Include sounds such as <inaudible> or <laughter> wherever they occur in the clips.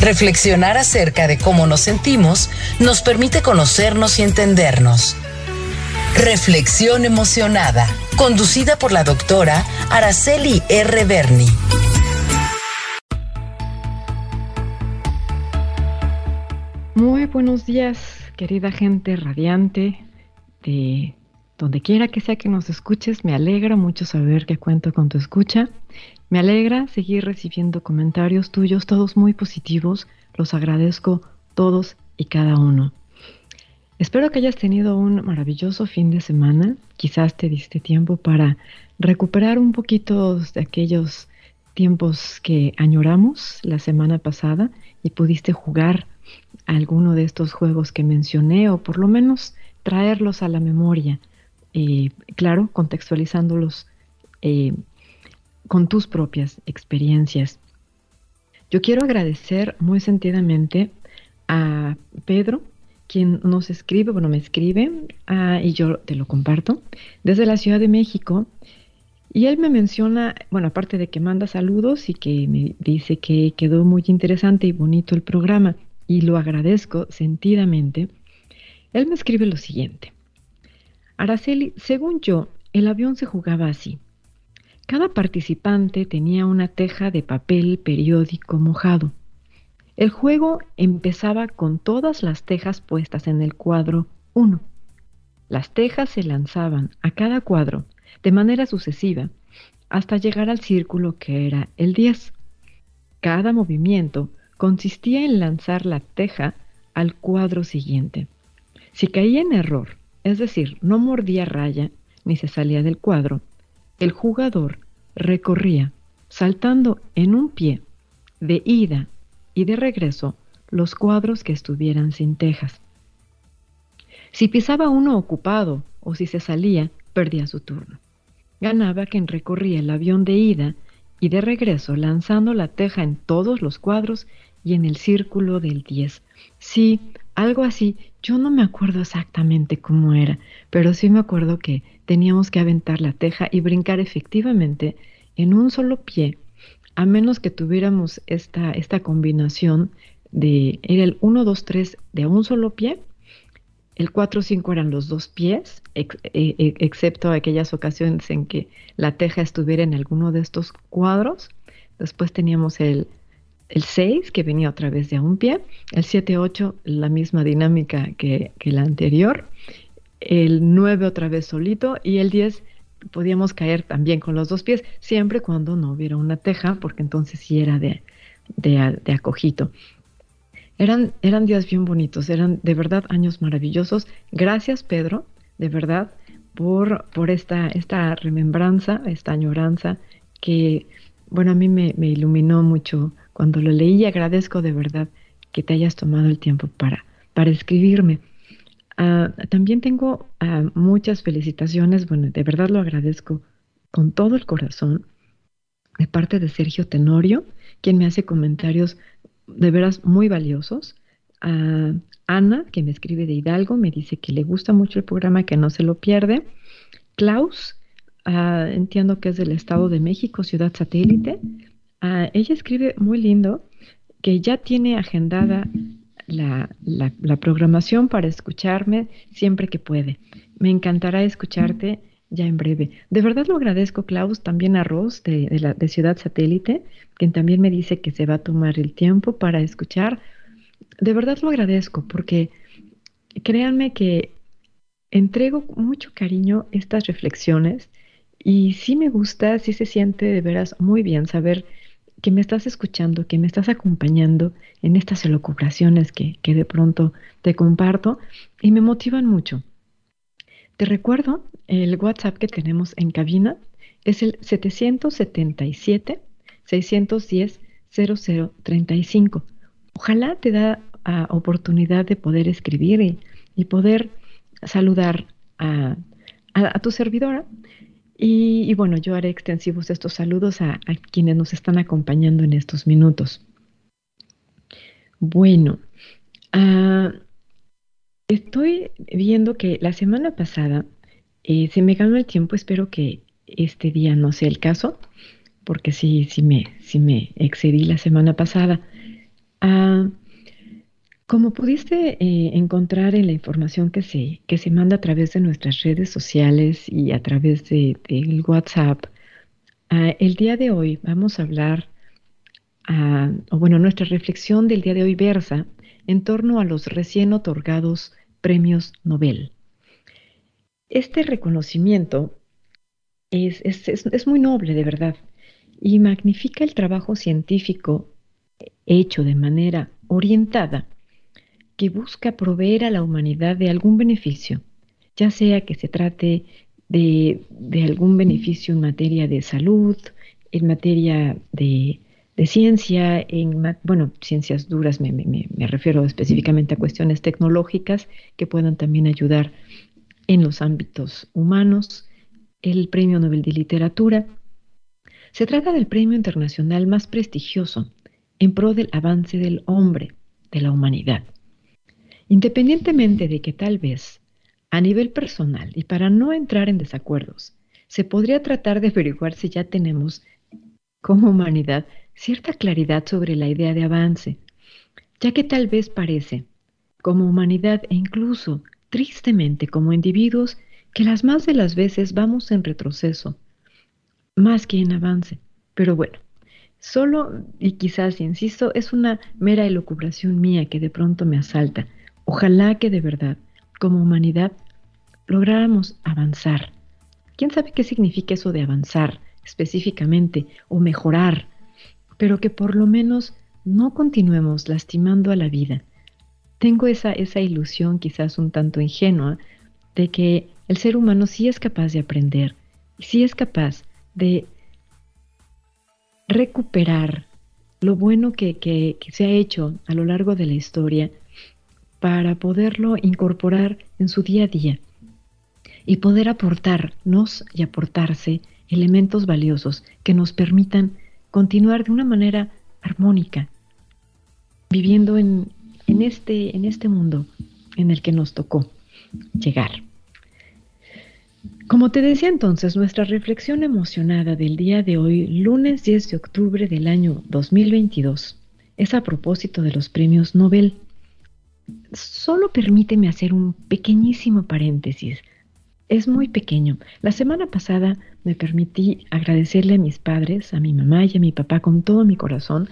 Reflexionar acerca de cómo nos sentimos nos permite conocernos y entendernos. Reflexión emocionada, conducida por la doctora Araceli R. Berni. Muy buenos días, querida gente radiante de donde quiera que sea que nos escuches. Me alegra mucho saber que cuento con tu escucha me alegra seguir recibiendo comentarios tuyos, todos muy positivos. Los agradezco todos y cada uno. Espero que hayas tenido un maravilloso fin de semana. Quizás te diste tiempo para recuperar un poquito de aquellos tiempos que añoramos la semana pasada y pudiste jugar alguno de estos juegos que mencioné o por lo menos traerlos a la memoria. Y claro, contextualizándolos eh, con tus propias experiencias. Yo quiero agradecer muy sentidamente a Pedro, quien nos escribe, bueno, me escribe, ah, y yo te lo comparto, desde la Ciudad de México. Y él me menciona, bueno, aparte de que manda saludos y que me dice que quedó muy interesante y bonito el programa, y lo agradezco sentidamente, él me escribe lo siguiente. Araceli, según yo, el avión se jugaba así. Cada participante tenía una teja de papel periódico mojado. El juego empezaba con todas las tejas puestas en el cuadro 1. Las tejas se lanzaban a cada cuadro de manera sucesiva hasta llegar al círculo que era el 10. Cada movimiento consistía en lanzar la teja al cuadro siguiente. Si caía en error, es decir, no mordía raya ni se salía del cuadro, el jugador recorría, saltando en un pie, de ida y de regreso, los cuadros que estuvieran sin tejas. Si pisaba uno ocupado o si se salía, perdía su turno. Ganaba quien recorría el avión de ida y de regreso lanzando la teja en todos los cuadros y en el círculo del 10. Sí, algo así. Yo no me acuerdo exactamente cómo era, pero sí me acuerdo que teníamos que aventar la teja y brincar efectivamente en un solo pie, a menos que tuviéramos esta, esta combinación de, era el 1, 2, 3 de un solo pie, el 4, 5 eran los dos pies, e, e, excepto aquellas ocasiones en que la teja estuviera en alguno de estos cuadros. Después teníamos el, el 6 que venía otra vez de un pie, el 7, 8 la misma dinámica que, que la anterior, el 9 otra vez solito y el 10 podíamos caer también con los dos pies, siempre cuando no hubiera una teja, porque entonces sí era de, de, acojito. Eran, eran días bien bonitos, eran de verdad años maravillosos. Gracias, Pedro, de verdad, por, por esta, esta remembranza, esta añoranza que, bueno, a mí me, me iluminó mucho cuando lo leí y agradezco de verdad que te hayas tomado el tiempo para, para escribirme. Ah, también tengo ah, muchas felicitaciones, bueno, de verdad lo agradezco con todo el corazón, de parte de Sergio Tenorio, quien me hace comentarios de veras muy valiosos. Uh, Ana, que me escribe de Hidalgo, me dice que le gusta mucho el programa, que no se lo pierde. Klaus, entiendo que es del Estado de México, Ciudad Satélite. ella escribe muy lindo que ya tiene agendada la, la, programación para escucharme siempre que puede. Me encantará escucharte ya en breve. De verdad lo agradezco, Klaus, también a Ross de, de Ciudad Satélite, quien también me dice que se va a tomar el tiempo para escuchar. De verdad lo agradezco porque créanme que entrego mucho cariño estas reflexiones y sí me gusta, sí se siente de veras muy bien saber que me estás escuchando, que me estás acompañando en estas elucubraciones que, que de pronto te comparto y me motivan mucho. Te recuerdo, el WhatsApp que tenemos en cabina es el 777 610 0035. Ojalá te da uh, oportunidad de poder escribir y, y poder saludar a, tu servidora. Y, bueno, yo haré extensivos estos saludos a, quienes nos están acompañando en estos minutos. Bueno, ah, estoy viendo que la semana pasada eh, se me ganó el tiempo, espero que este día no sea el caso, porque sí, sí me, excedí la semana pasada. Ah, como pudiste eh, encontrar en la información que se, que se manda a través de nuestras redes sociales y a través del de, WhatsApp, ah, el día de hoy vamos a hablar, ah, o bueno, nuestra reflexión del día de hoy versa en torno a los recién otorgados premios Nobel. Este reconocimiento es, es, muy noble, de verdad, y magnifica el trabajo científico hecho de manera orientada que busca proveer a la humanidad de algún beneficio, ya sea que se trate de, algún beneficio en materia de salud, en materia de, ciencia, en, bueno, ciencias duras, me, me, refiero específicamente a cuestiones tecnológicas que puedan también ayudar en los ámbitos humanos, el Premio Nobel de Literatura. Se trata del premio internacional más prestigioso en pro del avance del hombre, de la humanidad. Independientemente de que tal vez, a nivel personal y para no entrar en desacuerdos, se podría tratar de averiguar si ya tenemos, como humanidad, cierta claridad sobre la idea de avance, ya que tal vez parece, como humanidad e incluso tristemente como individuos que las más de las veces vamos en retroceso, más que en avance. Pero bueno, solo y quizás, insisto, es una mera elucubración mía que de pronto me asalta. Ojalá que de verdad, como humanidad, lográramos avanzar. ¿Quién sabe qué significa eso de avanzar específicamente o mejorar? Pero que por lo menos no continuemos lastimando a la vida, tengo esa, esa ilusión quizás un tanto ingenua de que el ser humano sí es capaz de aprender sí es capaz de recuperar lo bueno que, que, se ha hecho a lo largo de la historia para poderlo incorporar en su día a día y poder aportarnos y aportarse elementos valiosos que nos permitan continuar de una manera armónica, viviendo en, este, en este mundo en el que nos tocó llegar. Como te decía entonces, nuestra reflexión emocionada del día de hoy, lunes 10 de octubre del año 2022, es a propósito de los premios Nobel. Solo permíteme hacer un pequeñísimo paréntesis. Es muy pequeño. La semana pasada me permití agradecerle a mis padres, a mi mamá y a mi papá con todo mi corazón,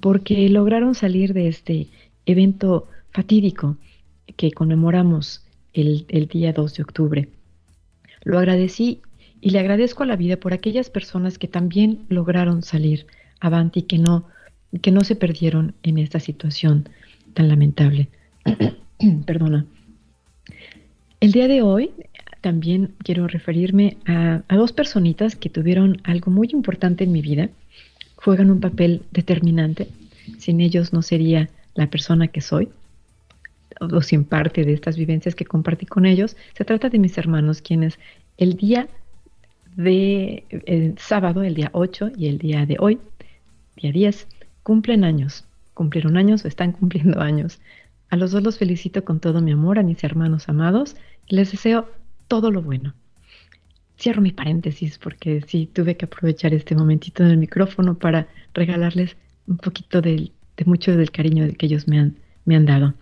porque lograron salir de este evento fatídico que conmemoramos el, día 2 de octubre. Lo agradecí y le agradezco a la vida por aquellas personas que también lograron salir avanti y que no, que no se perdieron en esta situación tan lamentable. <coughs> Perdona. El día de hoy también quiero referirme a, dos personitas que tuvieron algo muy importante en mi vida, juegan un papel determinante. Sin ellos no sería la persona que soy, o sin parte de estas vivencias que compartí con ellos, se trata de mis hermanos, quienes el día de sábado, el día 8 y el día de hoy, día 10, cumplen años, cumplieron años o están cumpliendo años. A los dos los felicito con todo mi amor, a mis hermanos amados, y les deseo todo lo bueno. Cierro mi paréntesis porque sí tuve que aprovechar este momentito en el micrófono para regalarles un poquito del de mucho del cariño que ellos me han, me han dado.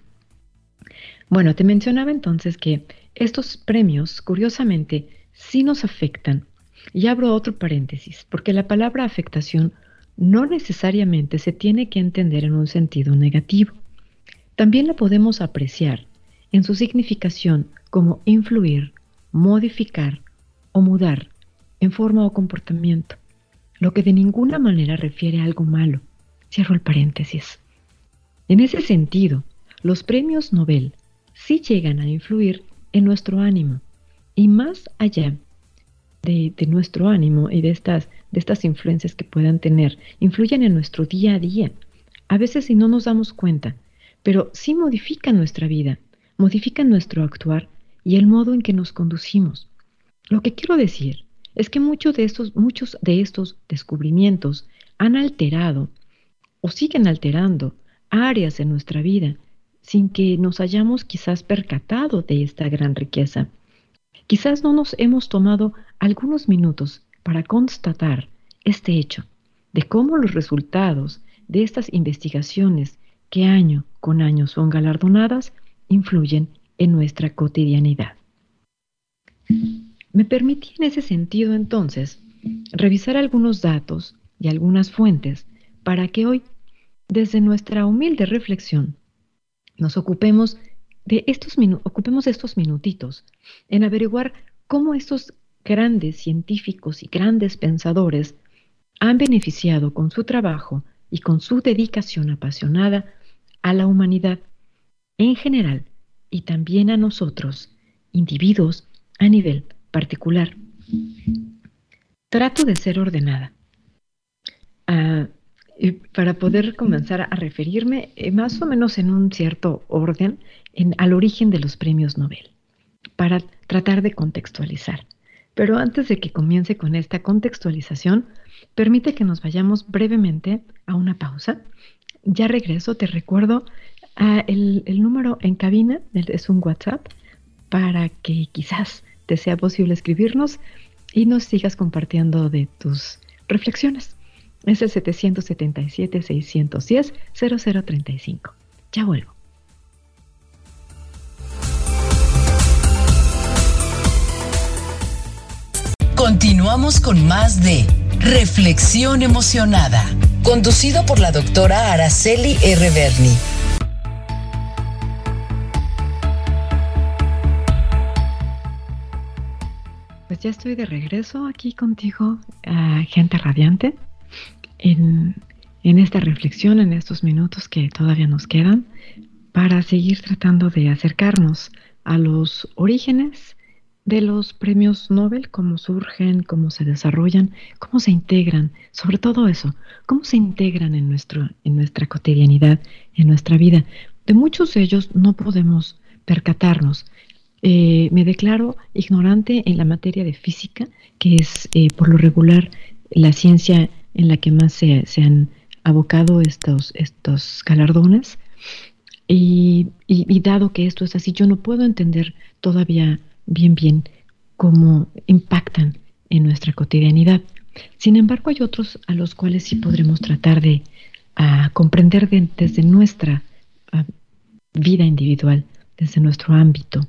Bueno, te mencionaba entonces que estos premios, curiosamente, sí nos afectan. Y abro otro paréntesis, porque la palabra afectación no necesariamente se tiene que entender en un sentido negativo. También la podemos apreciar en su significación como influir, modificar o mudar en forma o comportamiento, lo que de ninguna manera refiere a algo malo, Cierro el paréntesis. En ese sentido, los premios Nobel sí llegan a influir en nuestro ánimo y más allá de, nuestro ánimo y de estas, de estas influencias que puedan tener, influyen en nuestro día a día. A veces si no nos damos cuenta, pero sí modifican nuestra vida, modifican nuestro actuar y el modo en que nos conducimos. Lo que quiero decir es que muchos de estos, muchos de estos descubrimientos han alterado o siguen alterando áreas en nuestra vida sin que nos hayamos quizás percatado de esta gran riqueza. Quizás no nos hemos tomado algunos minutos para constatar este hecho de cómo los resultados de estas investigaciones que año con año son galardonadas influyen en nuestra cotidianidad. Me permití en ese sentido entonces revisar algunos datos y algunas fuentes para que hoy, desde nuestra humilde reflexión, nos ocupemos de estos, ocupemos estos minutitos en averiguar cómo estos grandes científicos y grandes pensadores han beneficiado con su trabajo y con su dedicación apasionada a la humanidad en general y también a nosotros, individuos, a nivel particular. Trato de ser ordenada. Ah, para poder comenzar a referirme eh, más o menos en un cierto orden al origen de los premios Nobel, para tratar de contextualizar. Pero antes de que comience con esta contextualización, permite que nos vayamos brevemente a una pausa. Ya regreso, te recuerdo el, el número en cabina, es un WhatsApp, para que quizás te sea posible escribirnos y nos sigas compartiendo de tus reflexiones. Es el 777-610-0035. Ya vuelvo. Continuamos con más de Reflexión Emocionada, conducido por la doctora Araceli R. Berni. Pues ya estoy de regreso aquí contigo, gente radiante en, esta reflexión, en estos minutos que todavía nos quedan, para seguir tratando de acercarnos a los orígenes de los premios Nobel, cómo surgen, cómo se desarrollan, cómo se integran, sobre todo eso, cómo se integran en, nuestro, en nuestra cotidianidad, en nuestra vida. De muchos de ellos no podemos percatarnos. Eh, me declaro ignorante en la materia de física, que es eh, por lo regular la ciencia en la que más se, han abocado estos, estos galardones. Y, dado que esto es así, yo no puedo entender todavía bien, bien cómo impactan en nuestra cotidianidad. Sin embargo, hay otros a los cuales sí podremos tratar de comprender desde nuestra vida individual, desde nuestro ámbito.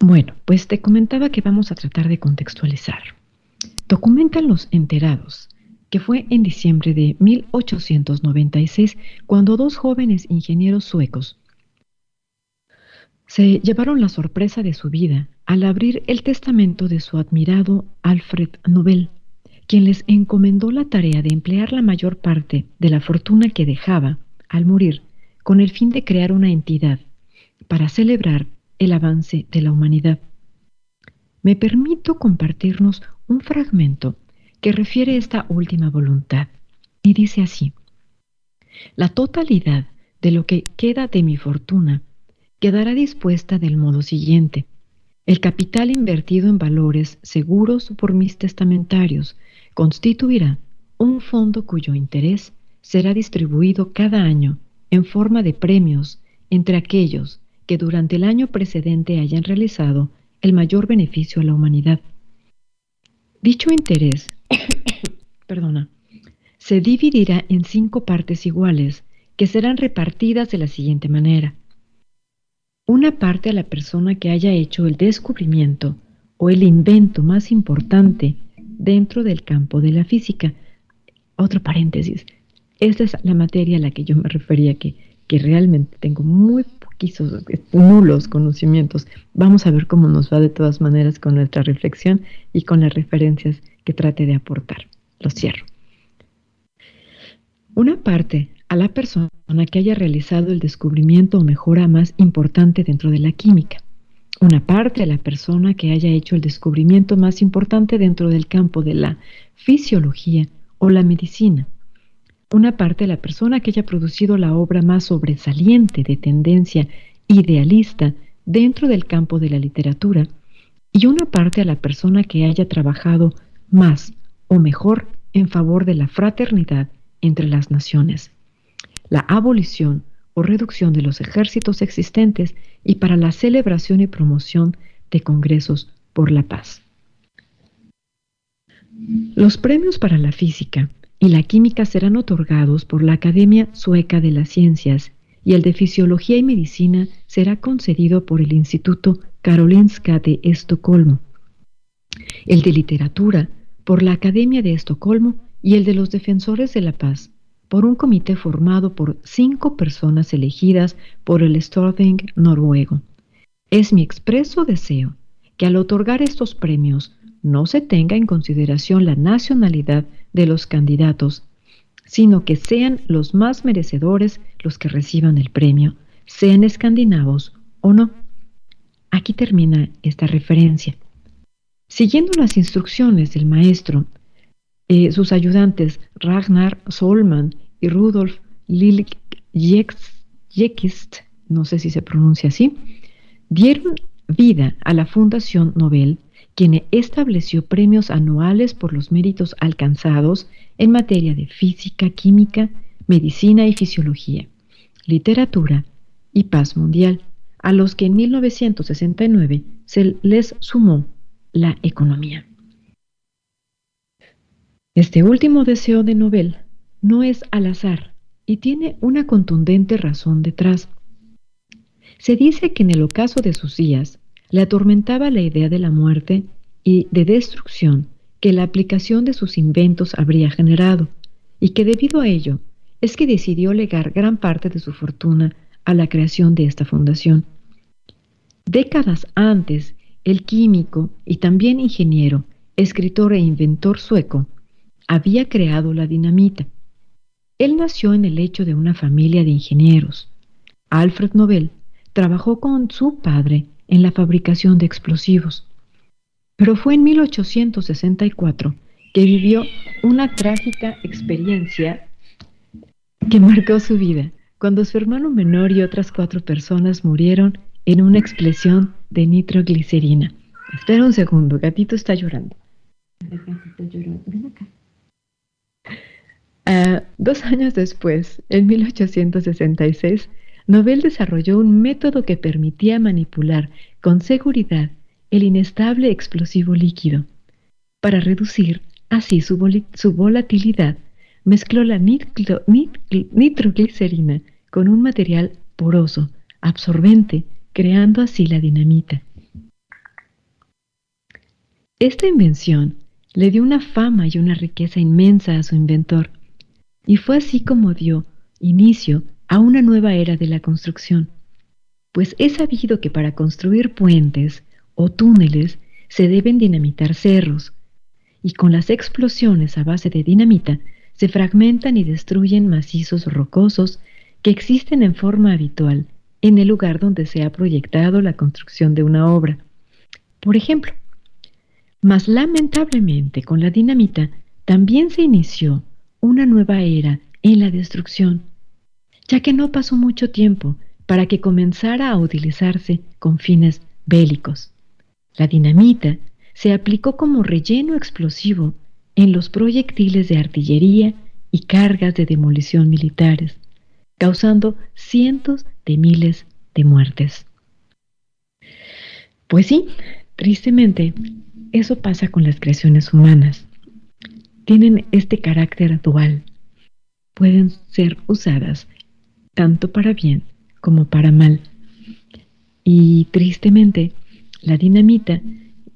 Bueno, pues te comentaba que vamos a tratar de contextualizar. Documentan los enterados que fue en diciembre de 1896 cuando dos jóvenes ingenieros suecos se llevaron la sorpresa de su vida al abrir el testamento de su admirado Alfred Nobel, quien les encomendó la tarea de emplear la mayor parte de la fortuna que dejaba al morir con el fin de crear una entidad para celebrar el avance de la humanidad. Me permito compartirnos un fragmento que refiere esta última voluntad y dice así, la totalidad de lo que queda de mi fortuna quedará dispuesta del modo siguiente. El capital invertido en valores seguros por mis testamentarios constituirá un fondo cuyo interés será distribuido cada año en forma de premios entre aquellos que durante el año precedente hayan realizado el mayor beneficio a la humanidad. Dicho interés <coughs> perdona, se dividirá en cinco partes iguales que serán repartidas de la siguiente manera. Una parte a la persona que haya hecho el descubrimiento o el invento más importante dentro del campo de la física. Otro paréntesis. Esta es la materia a la que yo me refería, que, que realmente tengo muy poquitos, nulos conocimientos. Vamos a ver cómo nos va de todas maneras con nuestra reflexión y con las referencias que trate de aportar. Lo cierro. Una parte a la persona que haya realizado el descubrimiento o mejora más importante dentro de la química. Una parte a la persona que haya hecho el descubrimiento más importante dentro del campo de la fisiología o la medicina. Una parte a la persona que haya producido la obra más sobresaliente de tendencia idealista dentro del campo de la literatura y una parte a la persona que haya trabajado más o mejor en favor de la fraternidad entre las naciones, la abolición o reducción de los ejércitos existentes y para la celebración y promoción de congresos por la paz. Los premios para la física y la química serán otorgados por la Academia Sueca de las Ciencias y el de Fisiología y Medicina será concedido por el Instituto Karolinska de Estocolmo. El de Literatura por la Academia de Estocolmo y el de los Defensores de la Paz por un comité formado por cinco personas elegidas por el Storting noruego. Es mi expreso deseo que al otorgar estos premios no se tenga en consideración la nacionalidad de los candidatos, sino que sean los más merecedores los que reciban el premio, sean escandinavos o no. Aquí termina esta referencia. Siguiendo las instrucciones del maestro, eh, sus ayudantes Ragnar Solman y Rudolf Liljext, no sé si se pronuncia así, dieron vida a la Fundación Nobel, quien estableció premios anuales por los méritos alcanzados en materia de física, química, medicina y fisiología, literatura y paz mundial, a los que en 1969 se les sumó la economía. Este último deseo de Nobel no es al azar y tiene una contundente razón detrás. Se dice que en el ocaso de sus días le atormentaba la idea de la muerte y de destrucción que la aplicación de sus inventos habría generado, y que debido a ello es que decidió legar gran parte de su fortuna a la creación de esta fundación. Décadas antes, el químico y también ingeniero, escritor e inventor sueco, había creado la dinamita. Él nació en el lecho de una familia de ingenieros. Alfred Nobel trabajó con su padre en la fabricación de explosivos. Pero fue en 1864 que vivió una trágica experiencia que marcó su vida, cuando su hermano menor y otras cuatro personas murieron en una explosión de nitroglicerina. Espera un segundo, gatito está llorando. Ven acá. Ah, dos años después, en 1866, Nobel desarrolló un método que permitía manipular con seguridad el inestable explosivo líquido. Para reducir así su, volatilidad, mezcló la nitroglicerina con un material poroso, absorbente, creando así la dinamita. Esta invención le dio una fama y una riqueza inmensa a su inventor, y fue así como dio inicio a una nueva era de la construcción, pues es sabido que para construir puentes o túneles se deben dinamitar cerros, y con las explosiones a base de dinamita se fragmentan y destruyen macizos rocosos que existen en forma habitual en el lugar donde se ha proyectado la construcción de una obra. Por ejemplo, mas lamentablemente con la dinamita también se inició una nueva era en la destrucción, ya que no pasó mucho tiempo para que comenzara a utilizarse con fines bélicos. La dinamita se aplicó como relleno explosivo en los proyectiles de artillería y cargas de demolición militares, causando cientos de miles de muertes. Pues sí, tristemente, eso pasa con las creaciones humanas. Tienen este carácter dual. Pueden ser usadas tanto para bien como para mal. Y tristemente, la dinamita,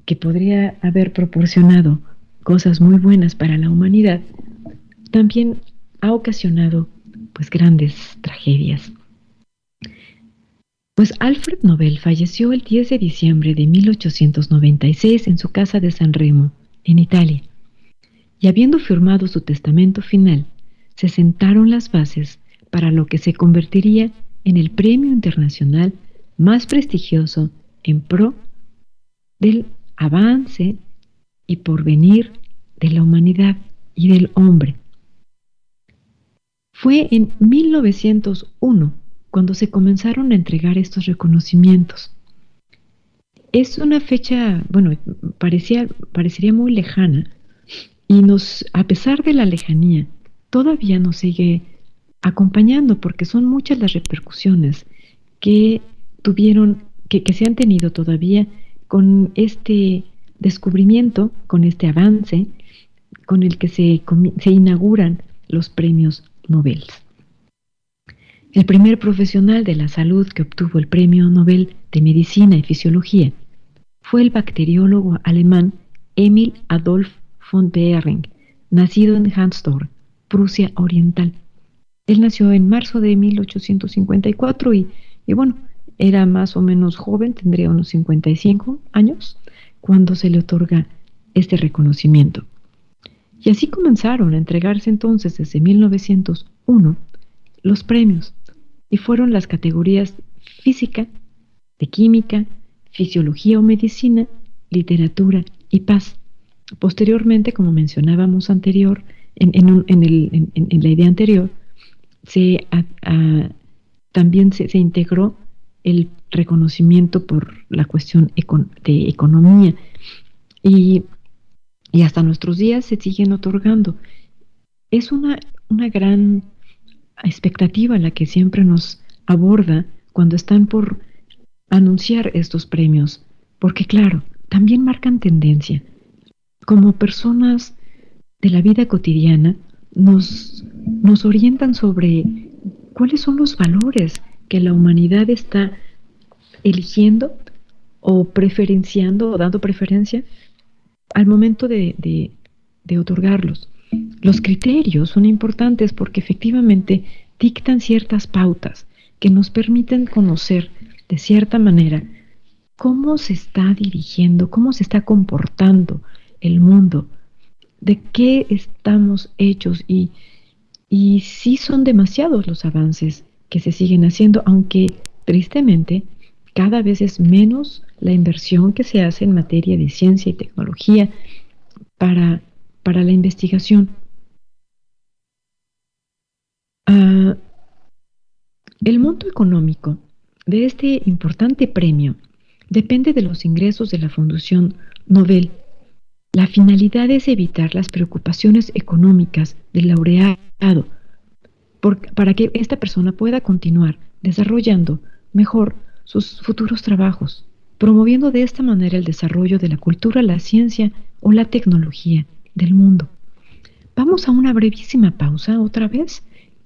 que podría haber proporcionado cosas muy buenas para la humanidad, también ha ocasionado pues grandes tragedias. Pues Alfred Nobel falleció el 10 de diciembre de 1896 en su casa de San Remo, en Italia, y habiendo firmado su testamento final, se sentaron las bases para lo que se convertiría en el premio internacional más prestigioso en pro del avance y porvenir de la humanidad y del hombre. Fue en 1901 cuando se comenzaron a entregar estos reconocimientos. Es una fecha, bueno, parecía, parecería muy lejana y nos, a pesar de la lejanía, todavía nos sigue acompañando porque son muchas las repercusiones que tuvieron, que, que se han tenido todavía con este descubrimiento, con este avance con el que se, se inauguran los premios Nobel. El primer profesional de la salud que obtuvo el Premio Nobel de Medicina y Fisiología fue el bacteriólogo alemán Emil Adolf von Behring, nacido en Hansdorf, Prusia Oriental. Él nació en marzo de 1854 y, y bueno, era más o menos joven, tendría unos 55 años, cuando se le otorga este reconocimiento. Y así comenzaron a entregarse entonces desde 1901 los premios y fueron las categorías física, de química, fisiología o medicina, literatura y paz. Posteriormente, como mencionábamos anterior, en, la idea anterior, se, también se, integró el reconocimiento por la cuestión de economía y, y, hasta nuestros días se siguen otorgando. Es una, una gran expectativa la que siempre nos aborda cuando están por anunciar estos premios, porque claro, también marcan tendencia. Como personas de la vida cotidiana, nos, nos orientan sobre cuáles son los valores que la humanidad está eligiendo o preferenciando o dando preferencia al momento de, de otorgarlos. Los criterios son importantes porque efectivamente dictan ciertas pautas que nos permiten conocer de cierta manera cómo se está dirigiendo, cómo se está comportando el mundo, de qué estamos hechos y, y sí son demasiados los avances que se siguen haciendo, aunque tristemente cada vez es menos la inversión que se hace en materia de ciencia y tecnología para, para la investigación. Ah, el monto económico de este importante premio depende de los ingresos de la Fundación Nobel. La finalidad es evitar las preocupaciones económicas del laureado para que esta persona pueda continuar desarrollando mejor sus futuros trabajos, promoviendo de esta manera el desarrollo de la cultura, la ciencia o la tecnología del mundo. Vamos a una brevísima pausa otra vez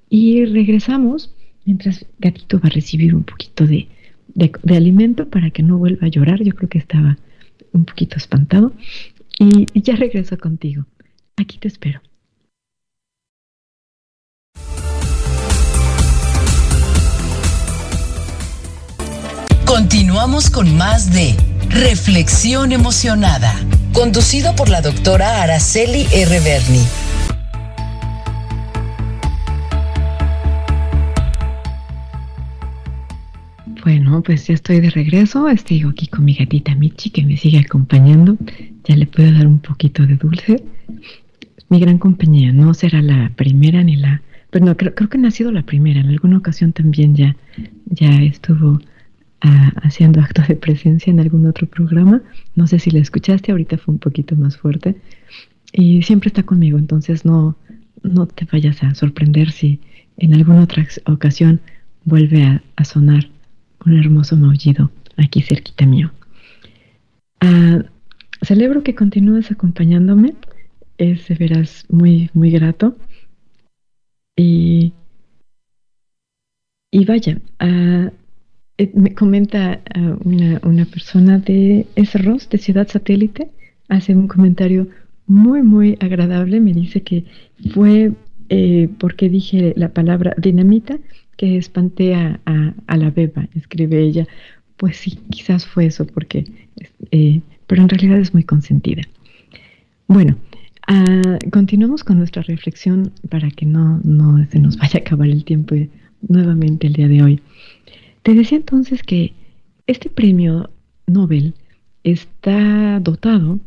y regresamos mientras Gatito va a recibir un poquito de, de, alimento para que no vuelva a llorar. Yo creo que estaba un poquito espantado. Y, ya regreso contigo. Aquí te espero. Continuamos con más de Reflexión Emocionada, conducido por la doctora Araceli R. Berni. Bueno, pues ya estoy de regreso. Estoy aquí con mi gatita Michi que me sigue acompañando. Ya le puedo dar un poquito de dulce. Mi gran compañía no será la primera ni la... Pero no, creo, que no ha sido la primera. En alguna ocasión también ya, ya estuvo ah, haciendo acto de presencia en algún otro programa. No sé si la escuchaste, ahorita fue un poquito más fuerte. Y siempre está conmigo, entonces no, no te vayas a sorprender si en alguna otra ocasión vuelve a sonar un hermoso maullido aquí cerquita mío. Ah, celebro que continúes acompañándome, es de veras muy, muy grato. Y, y vaya, eh, me comenta ah, una, una, persona de Esros, de Ciudad Satélite, hace un comentario muy, muy agradable. Me dice que fue eh, porque dije la palabra dinamita que espanté a, la beba, escribe ella. Pues sí, quizás fue eso, porque, eh, pero en realidad es muy consentida. Bueno, ah, continuamos con nuestra reflexión para que no, no se nos vaya a acabar el tiempo nuevamente el día de hoy. Te decía entonces que este premio Nobel está dotado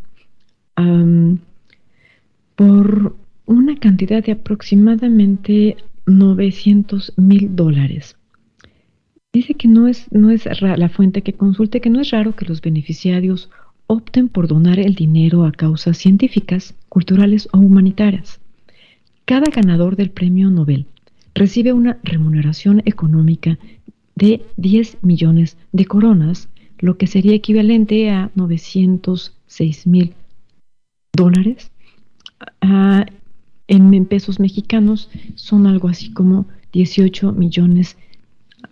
por una cantidad de aproximadamente 900 mil dólares. Dice que no es, no es la fuente que consulte que no es raro que los beneficiarios opten por donar el dinero a causas científicas, culturales o humanitarias. Cada ganador del premio Nobel recibe una remuneración económica de 10 millones de coronas, lo que sería equivalente a 906 mil dólares. en pesos mexicanos son algo así como 18 millones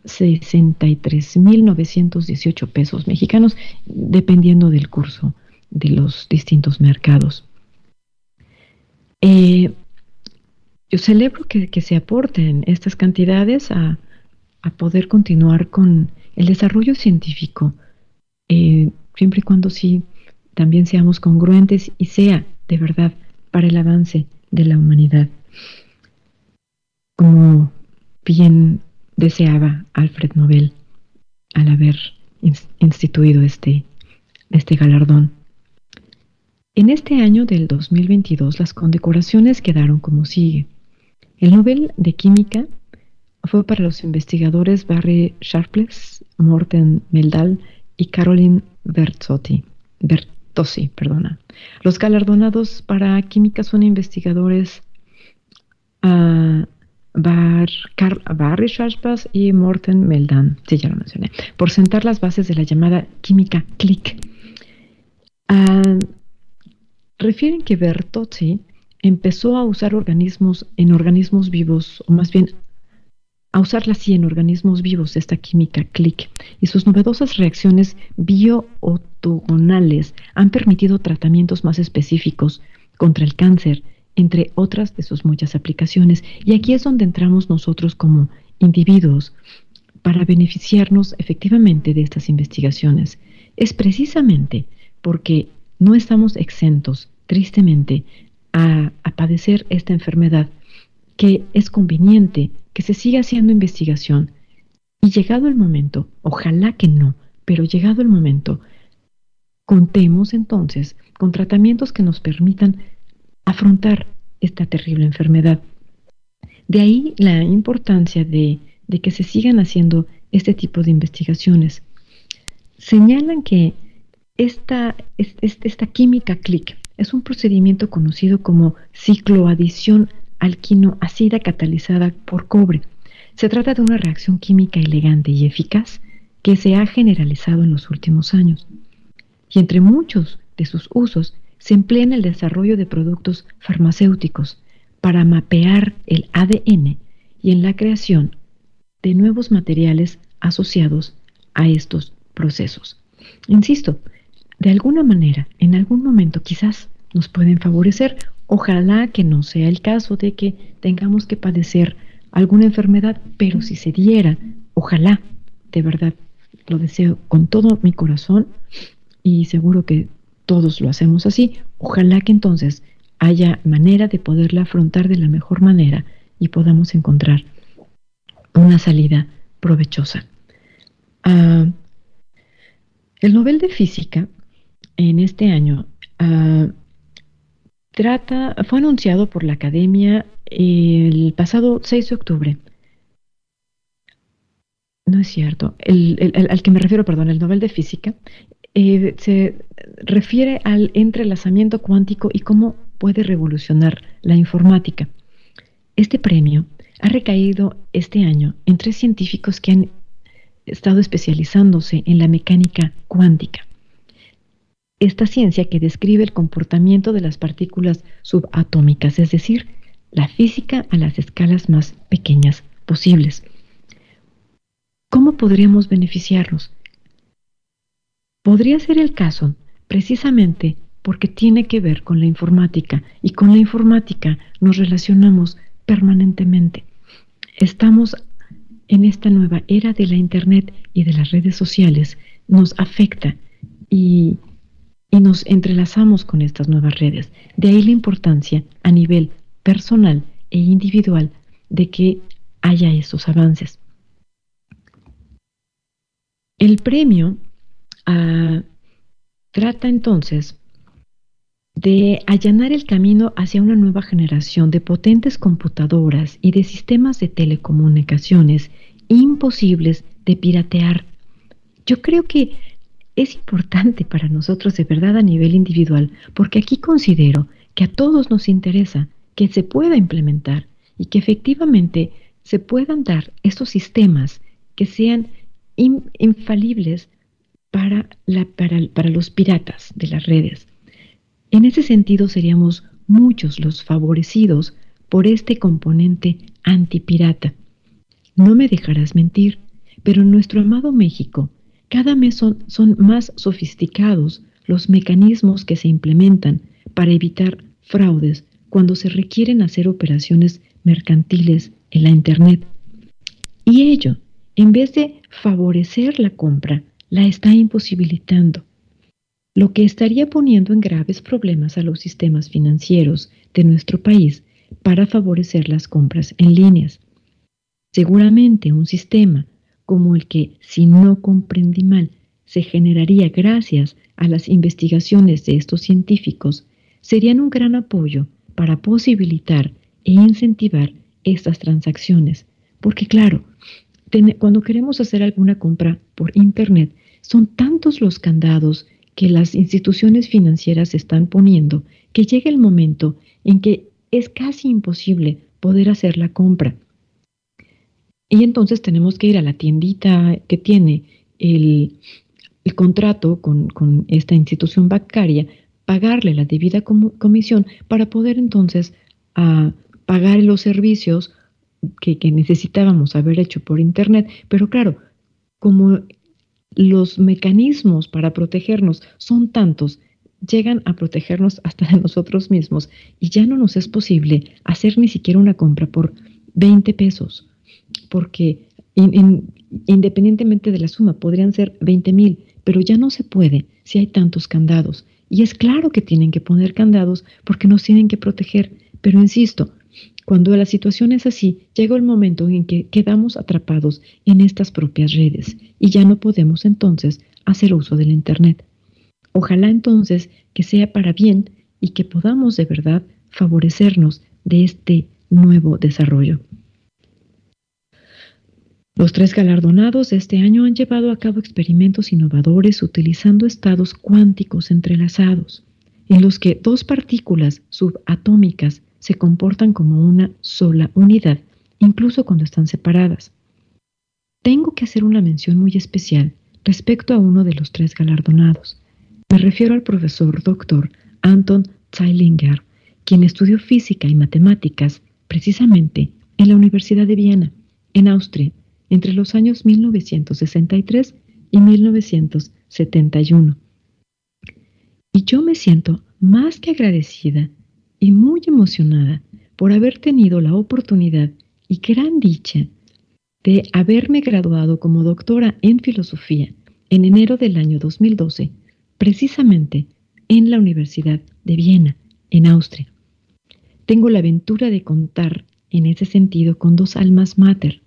63.918 pesos mexicanos, dependiendo del curso de los distintos mercados. Eh, yo celebro que, se aporten estas cantidades a, poder continuar con el desarrollo científico, eh, siempre y cuando sí también seamos congruentes y sea de verdad para el avance de la humanidad. Como bien deseaba Alfred Nobel al haber instituido este, este galardón. En este año del 2022 las condecoraciones quedaron como sigue. El Nobel de Química fue para los investigadores Barry Sharpless, Morten Meldal y Caroline Bertozzi. Bertozzi perdona. Los galardonados para química son investigadores uh, Bar, Barry Schwarzbach y Morten Meldan, sí, ya lo mencioné, por sentar las bases de la llamada química click. Ah, refieren que Bertozzi empezó a usar organismos en organismos vivos, o más bien a usarla así en organismos vivos, esta química click, y sus novedosas reacciones bioortogonales han permitido tratamientos más específicos contra el cáncer entre otras de sus muchas aplicaciones. Y aquí es donde entramos nosotros como individuos para beneficiarnos efectivamente de estas investigaciones. Es precisamente porque no estamos exentos, tristemente, a, padecer esta enfermedad que es conveniente que se siga haciendo investigación y llegado el momento, ojalá que no, pero llegado el momento, contemos entonces con tratamientos que nos permitan afrontar esta terrible enfermedad. De ahí la importancia de, que se sigan haciendo este tipo de investigaciones. Señalan que esta, química click es un procedimiento conocido como cicloadición alquino-acida catalizada por cobre. Se trata de una reacción química elegante y eficaz que se ha generalizado en los últimos años. Y entre muchos de sus usos se emplea en el desarrollo de productos farmacéuticos para mapear el ADN y en la creación de nuevos materiales asociados a estos procesos. Insisto, de alguna manera, en algún momento quizás nos pueden favorecer. Ojalá que no sea el caso de que tengamos que padecer alguna enfermedad, pero si se diera, ojalá, de verdad, lo deseo con todo mi corazón y seguro que todos lo hacemos así, ojalá que entonces haya manera de poderla afrontar de la mejor manera y podamos encontrar una salida provechosa. Ah, el Nobel de Física en este año ah, trata, fue anunciado por la Academia el pasado 6 de octubre. No es cierto. al que me refiero, perdón, el Nobel de Física eh, se refiere al entrelazamiento cuántico y cómo puede revolucionar la informática. Este premio ha recaído este año en tres científicos que han estado especializándose en la mecánica cuántica. Esta ciencia que describe el comportamiento de las partículas subatómicas, es decir, la física a las escalas más pequeñas posibles. ¿Cómo podríamos beneficiarnos? Podría ser el caso precisamente porque tiene que ver con la informática y con la informática nos relacionamos permanentemente. Estamos en esta nueva era de la Internet y de las redes sociales, nos afecta y, y nos entrelazamos con estas nuevas redes. De ahí la importancia a nivel personal e individual de que haya estos avances. El premio Ah, trata entonces de allanar el camino hacia una nueva generación de potentes computadoras y de sistemas de telecomunicaciones imposibles de piratear. Yo creo que es importante para nosotros de verdad a nivel individual, porque aquí considero que a todos nos interesa que se pueda implementar y que efectivamente se puedan dar estos sistemas que sean infalibles para, los piratas de las redes. En ese sentido seríamos muchos los favorecidos por este componente antipirata. No me dejarás mentir, pero en nuestro amado México cada mes son, son más sofisticados los mecanismos que se implementan para evitar fraudes cuando se requieren hacer operaciones mercantiles en la Internet. Y ello, en vez de favorecer la compra, la está imposibilitando, lo que estaría poniendo en graves problemas a los sistemas financieros de nuestro país para favorecer las compras en líneas. Seguramente un sistema como el que, si no comprendí mal, se generaría gracias a las investigaciones de estos científicos, serían un gran apoyo para posibilitar e incentivar estas transacciones. Porque claro, cuando queremos hacer alguna compra por Internet, son tantos los candados que las instituciones financieras están poniendo que llega el momento en que es casi imposible poder hacer la compra. Y entonces tenemos que ir a la tiendita que tiene el, contrato con, esta institución bancaria, pagarle la debida comisión para poder entonces ah, pagar los servicios que necesitábamos haber hecho por Internet. Pero claro, como los mecanismos para protegernos son tantos, llegan a protegernos hasta de nosotros mismos y ya no nos es posible hacer ni siquiera una compra por 20 pesos, porque independientemente de la suma podrían ser 20 mil, pero ya no se puede si hay tantos candados. Y es claro que tienen que poner candados porque nos tienen que proteger, pero insisto, cuando la situación es así, llega el momento en que quedamos atrapados en estas propias redes y ya no podemos entonces hacer uso del Internet. Ojalá entonces que sea para bien y que podamos de verdad favorecernos de este nuevo desarrollo. Los tres galardonados este año han llevado a cabo experimentos innovadores utilizando estados cuánticos entrelazados, en los que dos partículas subatómicas se comportan como una sola unidad, incluso cuando están separadas. Tengo que hacer una mención muy especial respecto a uno de los tres galardonados. Me refiero al profesor doctor Anton Zeilinger, quien estudió física y matemáticas precisamente en la Universidad de Viena, en Austria, entre los años 1963 y 1971. Y yo me siento más que agradecida y muy emocionada por haber tenido la oportunidad y gran dicha de haberme graduado como doctora en filosofía en enero del año 2012, precisamente en la Universidad de Viena, en Austria. Tengo la aventura de contar en ese sentido con dos almas mater,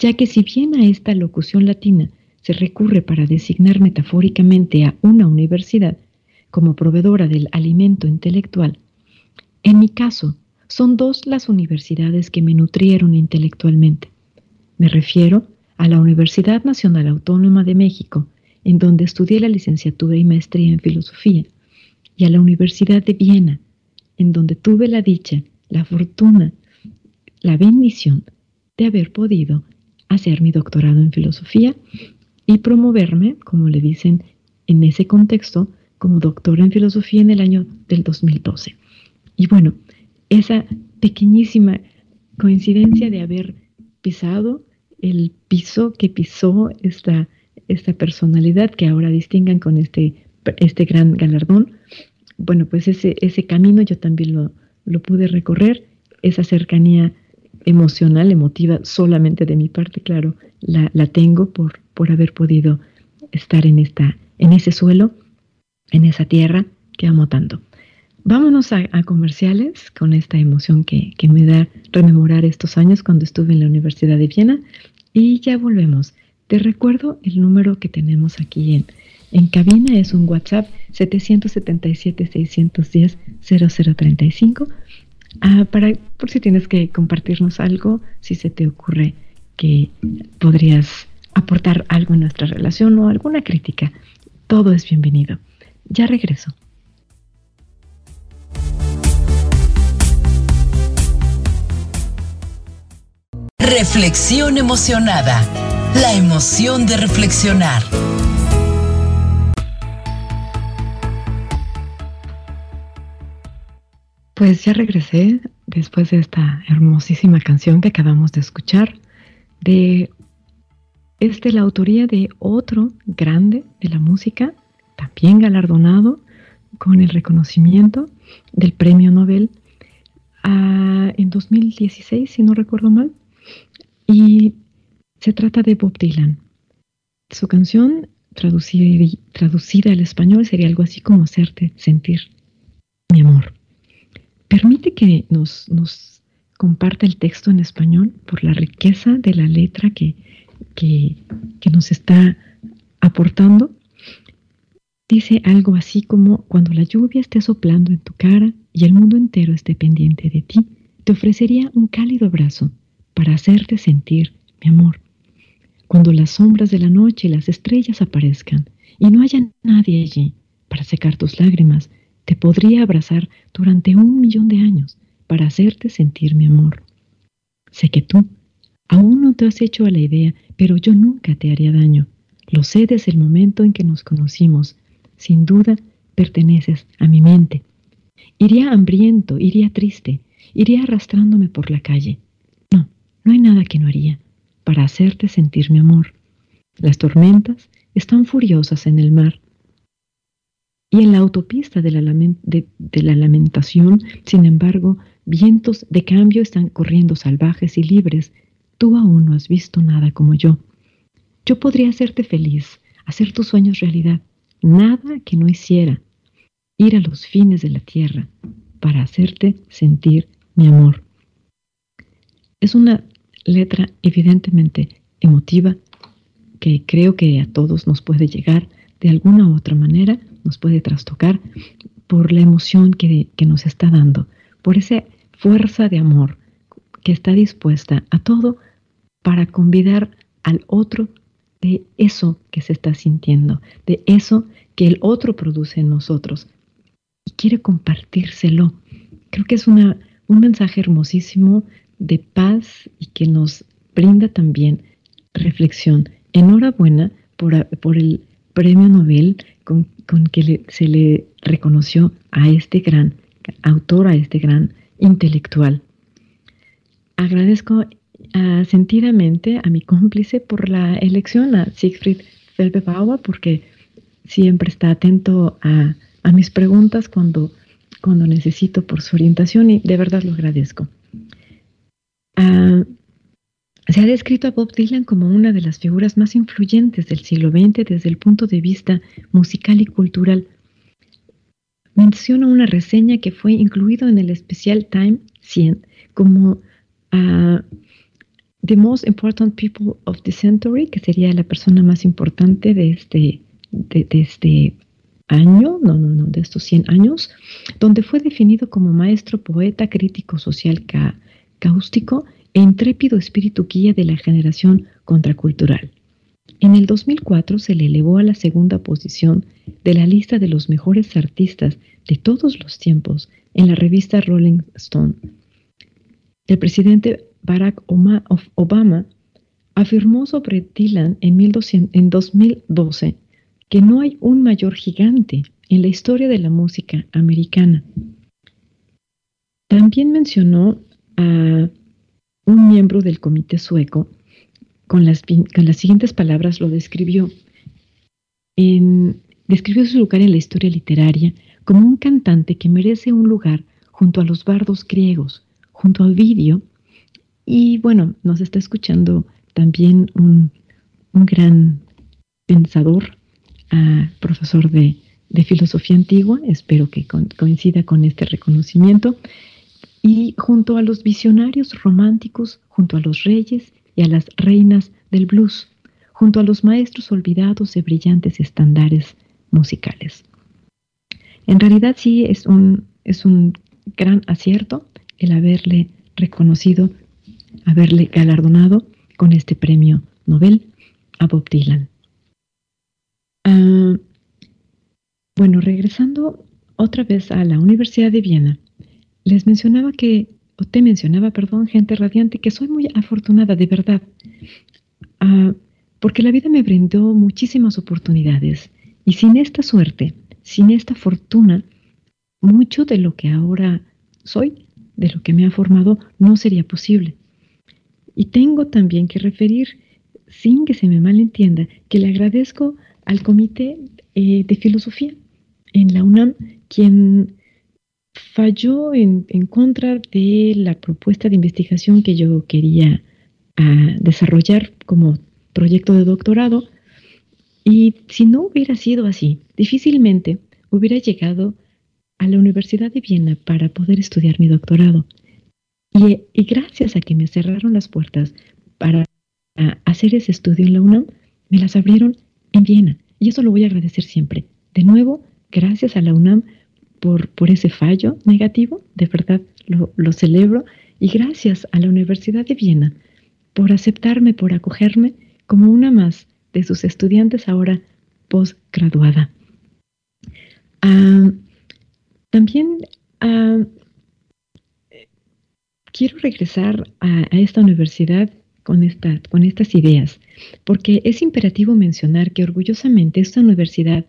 ya que si bien a esta locución latina se recurre para designar metafóricamente a una universidad como proveedora del alimento intelectual, en mi caso, son dos las universidades que me nutrieron intelectualmente. Me refiero a la Universidad Nacional Autónoma de México, en donde estudié la licenciatura y maestría en filosofía, y a la Universidad de Viena, en donde tuve la dicha, la fortuna, la bendición de haber podido hacer mi doctorado en filosofía y promoverme, como le dicen en ese contexto, como doctora en filosofía en el año del 2012. Y bueno, esa pequeñísima coincidencia de haber pisado el piso que pisó esta, esta personalidad que ahora distingan con este, este gran galardón, bueno, pues ese, ese camino yo también lo, lo pude recorrer, esa cercanía emocional, emotiva, solamente de mi parte, claro, la, la tengo por, por haber podido estar en, esta, en ese suelo, en esa tierra que amo tanto. Vámonos a, comerciales con esta emoción que, me da rememorar estos años cuando estuve en la Universidad de Viena y ya volvemos. Te recuerdo el número que tenemos aquí en, en cabina, es un WhatsApp 777-610-0035 ah, para, por si tienes que compartirnos algo, si se te ocurre que podrías aportar algo en nuestra relación o alguna crítica, todo es bienvenido. Ya regreso. Reflexión emocionada. La emoción de reflexionar. Pues ya regresé después de esta hermosísima canción que acabamos de escuchar de es de la autoría de otro grande de la música, también galardonado con el reconocimiento del Premio Nobel ah, en 2016, si no recuerdo mal. Y se trata de Bob Dylan. Su canción traducida, al español sería algo así como hacerte sentir mi amor. Permite que nos, comparta el texto en español por la riqueza de la letra que, nos está aportando, dice algo así como, cuando la lluvia esté soplando en tu cara y el mundo entero esté pendiente de ti, te ofrecería un cálido abrazo para hacerte sentir mi amor. Cuando las sombras de la noche y las estrellas aparezcan y no haya nadie allí para secar tus lágrimas, te podría abrazar durante un millón de años para hacerte sentir mi amor. Sé que tú Aún no te has hecho a la idea, pero yo nunca te haría daño. Lo sé desde el momento en que nos conocimos. Sin duda, perteneces a mi mente. Iría hambriento, iría triste, iría arrastrándome por la calle. No, no hay nada que no haría para hacerte sentir mi amor. Las tormentas están furiosas en el mar. Y en la autopista de la, lamentación, sin embargo, vientos de cambio están corriendo salvajes y libres Tú aún no has visto nada como yo. Yo podría hacerte feliz, hacer tus sueños realidad. Nada que no hiciera. Ir a los fines de la tierra para hacerte sentir mi amor. Es una letra evidentemente emotiva que creo que a todos nos puede llegar de alguna u otra manera, nos puede trastocar por la emoción que, que nos está dando, por esa fuerza de amor que está dispuesta a todo para convidar al otro de eso que se está sintiendo, de eso que el otro produce en nosotros y quiere compartírselo. Creo que es una, un mensaje hermosísimo de paz y que nos brinda también reflexión. Enhorabuena por, por el premio Nobel con, que se le reconoció a este gran autor, a este gran intelectual. Agradezco sentidamente a mi cómplice por la elección, a Siegfried Felbebauer, porque siempre está atento a, mis preguntas cuando, cuando necesito por su orientación y de verdad lo agradezco. Ah, se ha descrito a Bob Dylan como una de las figuras más influyentes del siglo XX desde el punto de vista musical y cultural. Menciona una reseña que fue incluido en el especial Time 100 como uh, The Most Important People of the Century, que sería la persona más importante de este, de, este año, no, no, no, de estos 100 años, donde fue definido como maestro, poeta, crítico social cáustico e intrépido espíritu guía de la generación contracultural. En el 2004 se le elevó a la segunda posición de la lista de los mejores artistas de todos los tiempos en la revista Rolling Stone. El presidente Barack Obama afirmó sobre Dylan en, 2012 que no hay un mayor gigante en la historia de la música americana. También mencionó a un miembro del comité sueco, con las, siguientes palabras lo describió. describió su lugar en la historia literaria como un cantante que merece un lugar junto a los bardos griegos, junto a Ovidio y bueno, nos está escuchando también un, gran pensador, ah, profesor de, filosofía antigua, espero que coincida con este reconocimiento, y junto a los visionarios románticos, junto a los reyes y a las reinas del blues, junto a los maestros olvidados de brillantes estándares musicales. En realidad sí es un, es un gran acierto el haberle reconocido haberle galardonado con este premio Nobel a Bob Dylan. Ah, bueno, regresando otra vez a la Universidad de Viena, les mencionaba que, o te mencionaba, perdón, gente radiante, que soy muy afortunada, de verdad, ah, porque la vida me brindó muchísimas oportunidades y sin esta suerte, sin esta fortuna, mucho de lo que ahora soy, de lo que me ha formado, no sería posible. Y tengo también que referir, sin que se me malentienda, que le agradezco al Comité eh, de Filosofía en la UNAM, quien falló en, contra de la propuesta de investigación que yo quería ah, desarrollar como proyecto de doctorado. Y si no hubiera sido así, difícilmente hubiera llegado a la Universidad de Viena para poder estudiar mi doctorado. Y, gracias a que me cerraron las puertas para hacer ese estudio en la UNAM, me las abrieron en Viena. Y eso lo voy a agradecer siempre. De nuevo, gracias a la UNAM por, por ese fallo negativo, de verdad lo, celebro, y gracias a la Universidad de Viena por aceptarme, por acogerme como una más de sus estudiantes ahora postgraduada. Ah, también ah, quiero regresar a, esta universidad con, esta, estas ideas, porque es imperativo mencionar que orgullosamente esta universidad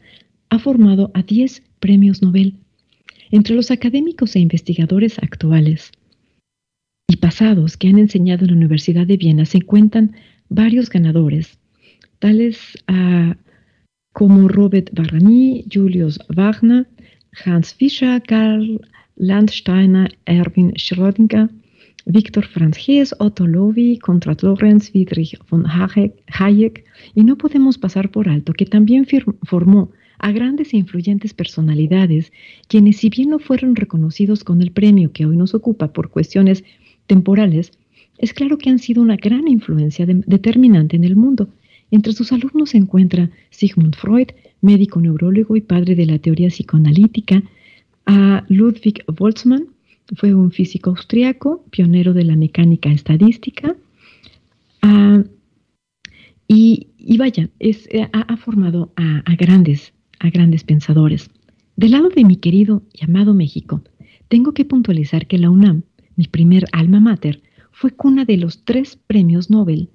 ha formado a 10 premios Nobel. Entre los académicos e investigadores actuales y pasados que han enseñado en la Universidad de Viena se encuentran varios ganadores, tales uh, como Robert Barani, Julius Wagner, Hans Fischer, Karl Landsteiner, Erwin Schrödinger, Viktor Franz Hess, Otto Lowy, Konrad Lorenz, Friedrich von Hayek, y no podemos pasar por alto que también formó a grandes e influyentes personalidades, quienes si bien no fueron reconocidos con el premio que hoy nos ocupa por cuestiones temporales, es claro que han sido una gran influencia determinante en el mundo. Entre sus alumnos se encuentra Sigmund Freud, médico neurólogo y padre de la teoría psicoanalítica, a Ludwig Boltzmann, fue un físico austriaco, pionero de la mecánica estadística, y, vaya, eh, ha, formado a grandes a grandes pensadores. Del lado de mi querido y amado México, tengo que puntualizar que la UNAM, mi primer alma mater, fue cuna de los tres premios Nobel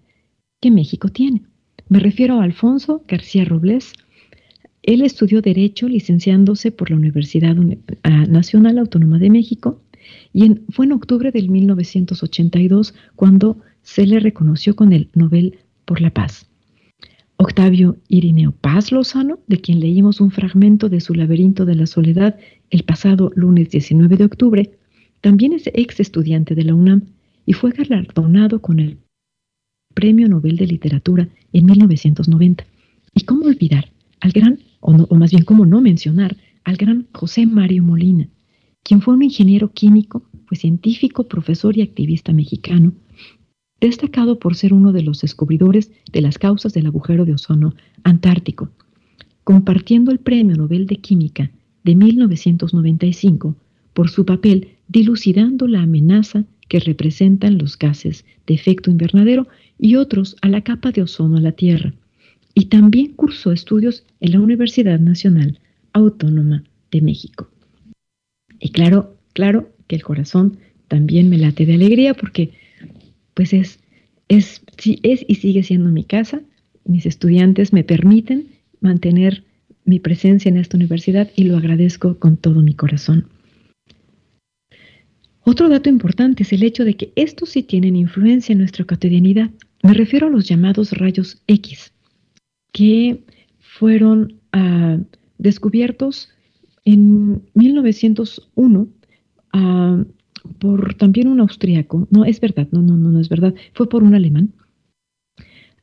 que México tiene. Me refiero a Alfonso García Robles. Él estudió Derecho licenciándose por la Universidad Nacional Autónoma de México y fue en octubre del 1982 cuando se le reconoció con el Nobel por la Paz. Octavio Irineo Paz Lozano, de quien leímos un fragmento de su laberinto de la soledad el pasado lunes 19 de octubre, también es ex estudiante de la UNAM y fue galardonado con el Premio Nobel de Literatura en 1990. ¿Y cómo olvidar al gran, o más bien cómo no mencionar, al gran José Mario Molina, quien fue un ingeniero químico, fue científico, profesor y activista mexicano, destacado por ser uno de los descubridores de las causas del agujero de ozono antártico, compartiendo el Premio Nobel de Química de 1995 por su papel dilucidando la amenaza que representan los gases de efecto invernadero y otros a la capa de ozono a la Tierra. Y también cursó estudios en la Universidad Nacional Autónoma de México. Y claro, claro que el corazón también me late de alegría porque pues es, es, es y sigue siendo mi casa. Mis estudiantes me permiten mantener mi presencia en esta universidad y lo agradezco con todo mi corazón. Otro dato importante es el hecho de que estos sí tienen influencia en nuestra cotidianidad. Me refiero a los llamados rayos X, que fueron ah, descubiertos en 1901 por también un austriaco, no es verdad, no, no, no, no es verdad, fue por un alemán.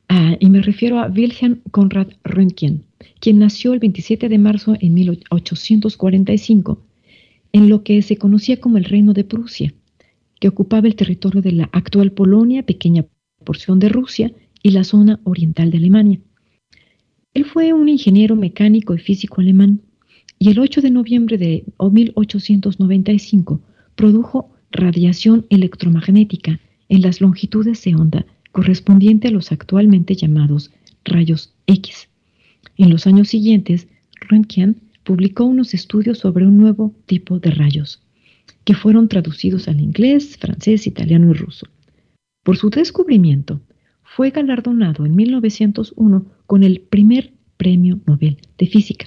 Ah, y me refiero a Wilhelm Conrad Röntgen, quien nació el 27 de marzo en 1845 en lo que se conocía como el Reino de Prusia, que ocupaba el territorio de la actual Polonia, pequeña porción de Rusia y la zona oriental de Alemania. Él fue un ingeniero mecánico y físico alemán y el 8 de noviembre de 1895 produjo radiación electromagnética en las longitudes de onda correspondiente a los actualmente llamados rayos X. En los años siguientes, Röntgen publicó unos estudios sobre un nuevo tipo de rayos, que fueron traducidos al inglés, francés, italiano y ruso. Por su descubrimiento, fue galardonado en 1901 con el primer Premio Nobel de Física.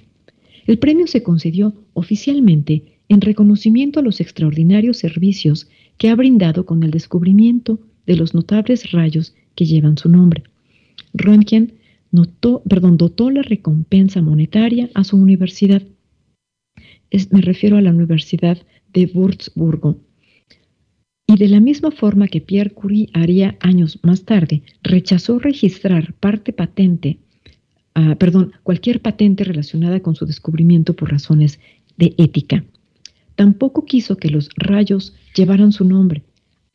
El premio se concedió oficialmente en reconocimiento a los extraordinarios servicios que ha brindado con el descubrimiento de los notables rayos que llevan su nombre. Röntgen perdón, dotó la recompensa monetaria a su universidad. me refiero a la Universidad de Würzburgo. Y de la misma forma que Pierre Curie haría años más tarde, rechazó registrar parte patente, ah, perdón, cualquier patente relacionada con su descubrimiento por razones de ética. Tampoco quiso que los rayos llevaran su nombre,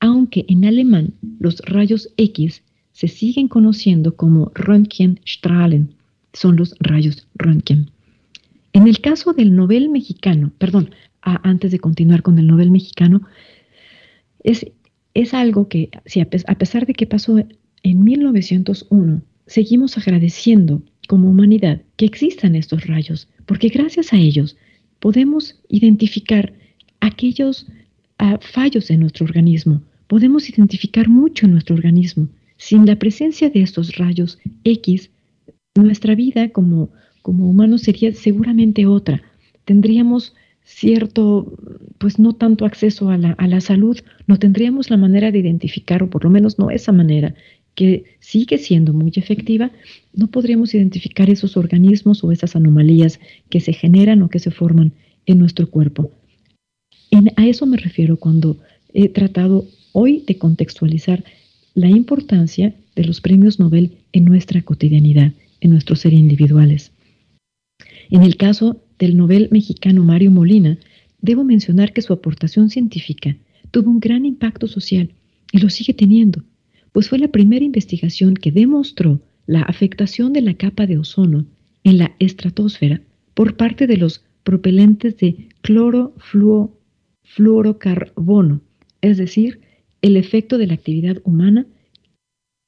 aunque en alemán los rayos X se siguen conociendo como Röntgenstrahlen, son los rayos Röntgen. En el caso del Nobel mexicano, perdón, antes de continuar con el Nobel mexicano, es, es algo que, si a, pesar de que pasó en 1901, seguimos agradeciendo como humanidad que existan estos rayos, porque gracias a ellos podemos identificar aquellos ah, fallos en nuestro organismo, podemos identificar mucho en nuestro organismo sin la presencia de estos rayos X, nuestra vida como, como humanos sería seguramente otra. Tendríamos cierto, pues no tanto acceso a la, a la salud, no tendríamos la manera de identificar, o por lo menos no esa manera, que sigue siendo muy efectiva, no podríamos identificar esos organismos o esas anomalías que se generan o que se forman en nuestro cuerpo. a eso me refiero cuando he tratado hoy de contextualizar la importancia de los premios Nobel en nuestra cotidianidad, en nuestro ser individuales. En el caso del Nobel mexicano Mario Molina, debo mencionar que su aportación científica tuvo un gran impacto social y lo sigue teniendo, pues fue la primera investigación que demostró la afectación de la capa de ozono en la estratosfera por parte de los propelentes de clorofluorocarbono, es decir, el efecto de la actividad humana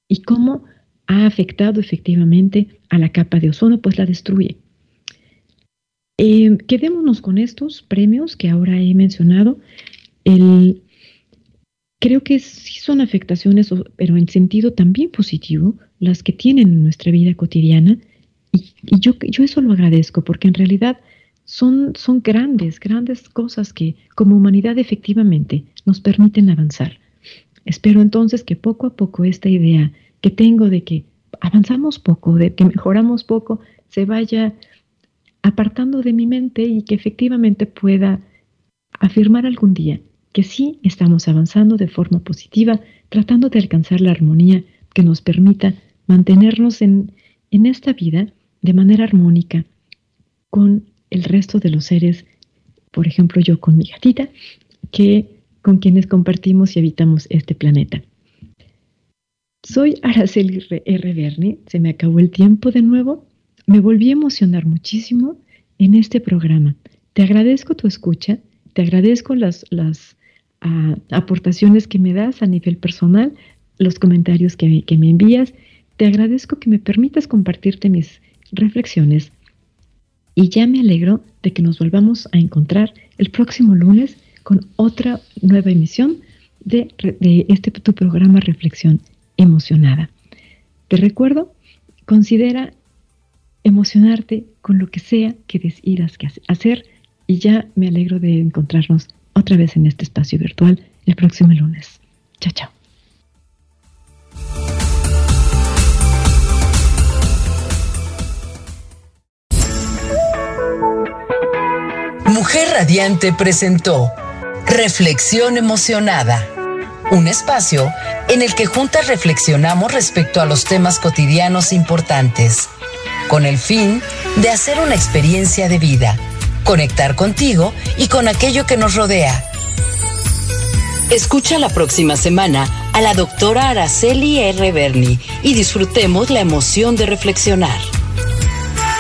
y cómo ha afectado efectivamente a la capa de ozono, pues la destruye. Eh, quedémonos con estos premios que ahora he mencionado. Creo que sí son afectaciones, pero en sentido también positivo, las que tienen en nuestra vida cotidiana. Y, yo, yo, eso lo agradezco, porque en realidad son grandes, grandes cosas que como humanidad efectivamente nos permiten avanzar. Espero entonces que poco a poco esta idea que tengo de que avanzamos poco, de que mejoramos poco, se vaya apartando de mi mente y que efectivamente pueda afirmar algún día que sí estamos avanzando de forma positiva, tratando de alcanzar la armonía que nos permita mantenernos en, en esta vida de manera armónica con el resto de los seres, por ejemplo yo con mi gatita, que con quienes compartimos y habitamos este planeta. Soy Araceli R. Berni, se me acabó el tiempo de nuevo, me volví a emocionar muchísimo en este programa. Te agradezco tu escucha, te agradezco las, las aportaciones que me das a nivel personal, los comentarios que, que me envías, te agradezco que me permitas compartirte mis reflexiones y ya me alegro de que nos volvamos a encontrar el próximo lunes con otra nueva emisión de, este tu programa Reflexión Emocionada. Te recuerdo, considera emocionarte con lo que sea que decidas hacer y ya me alegro de encontrarnos otra vez en este espacio virtual el próximo lunes. Chao, chao. Mujer Radiante presentó Reflexión emocionada. Un espacio en el que juntas reflexionamos respecto a los temas cotidianos importantes, con el fin de hacer una experiencia de vida, conectar contigo y con aquello que nos rodea. Escucha la próxima semana a la doctora Araceli R. Berni y disfrutemos la emoción de reflexionar.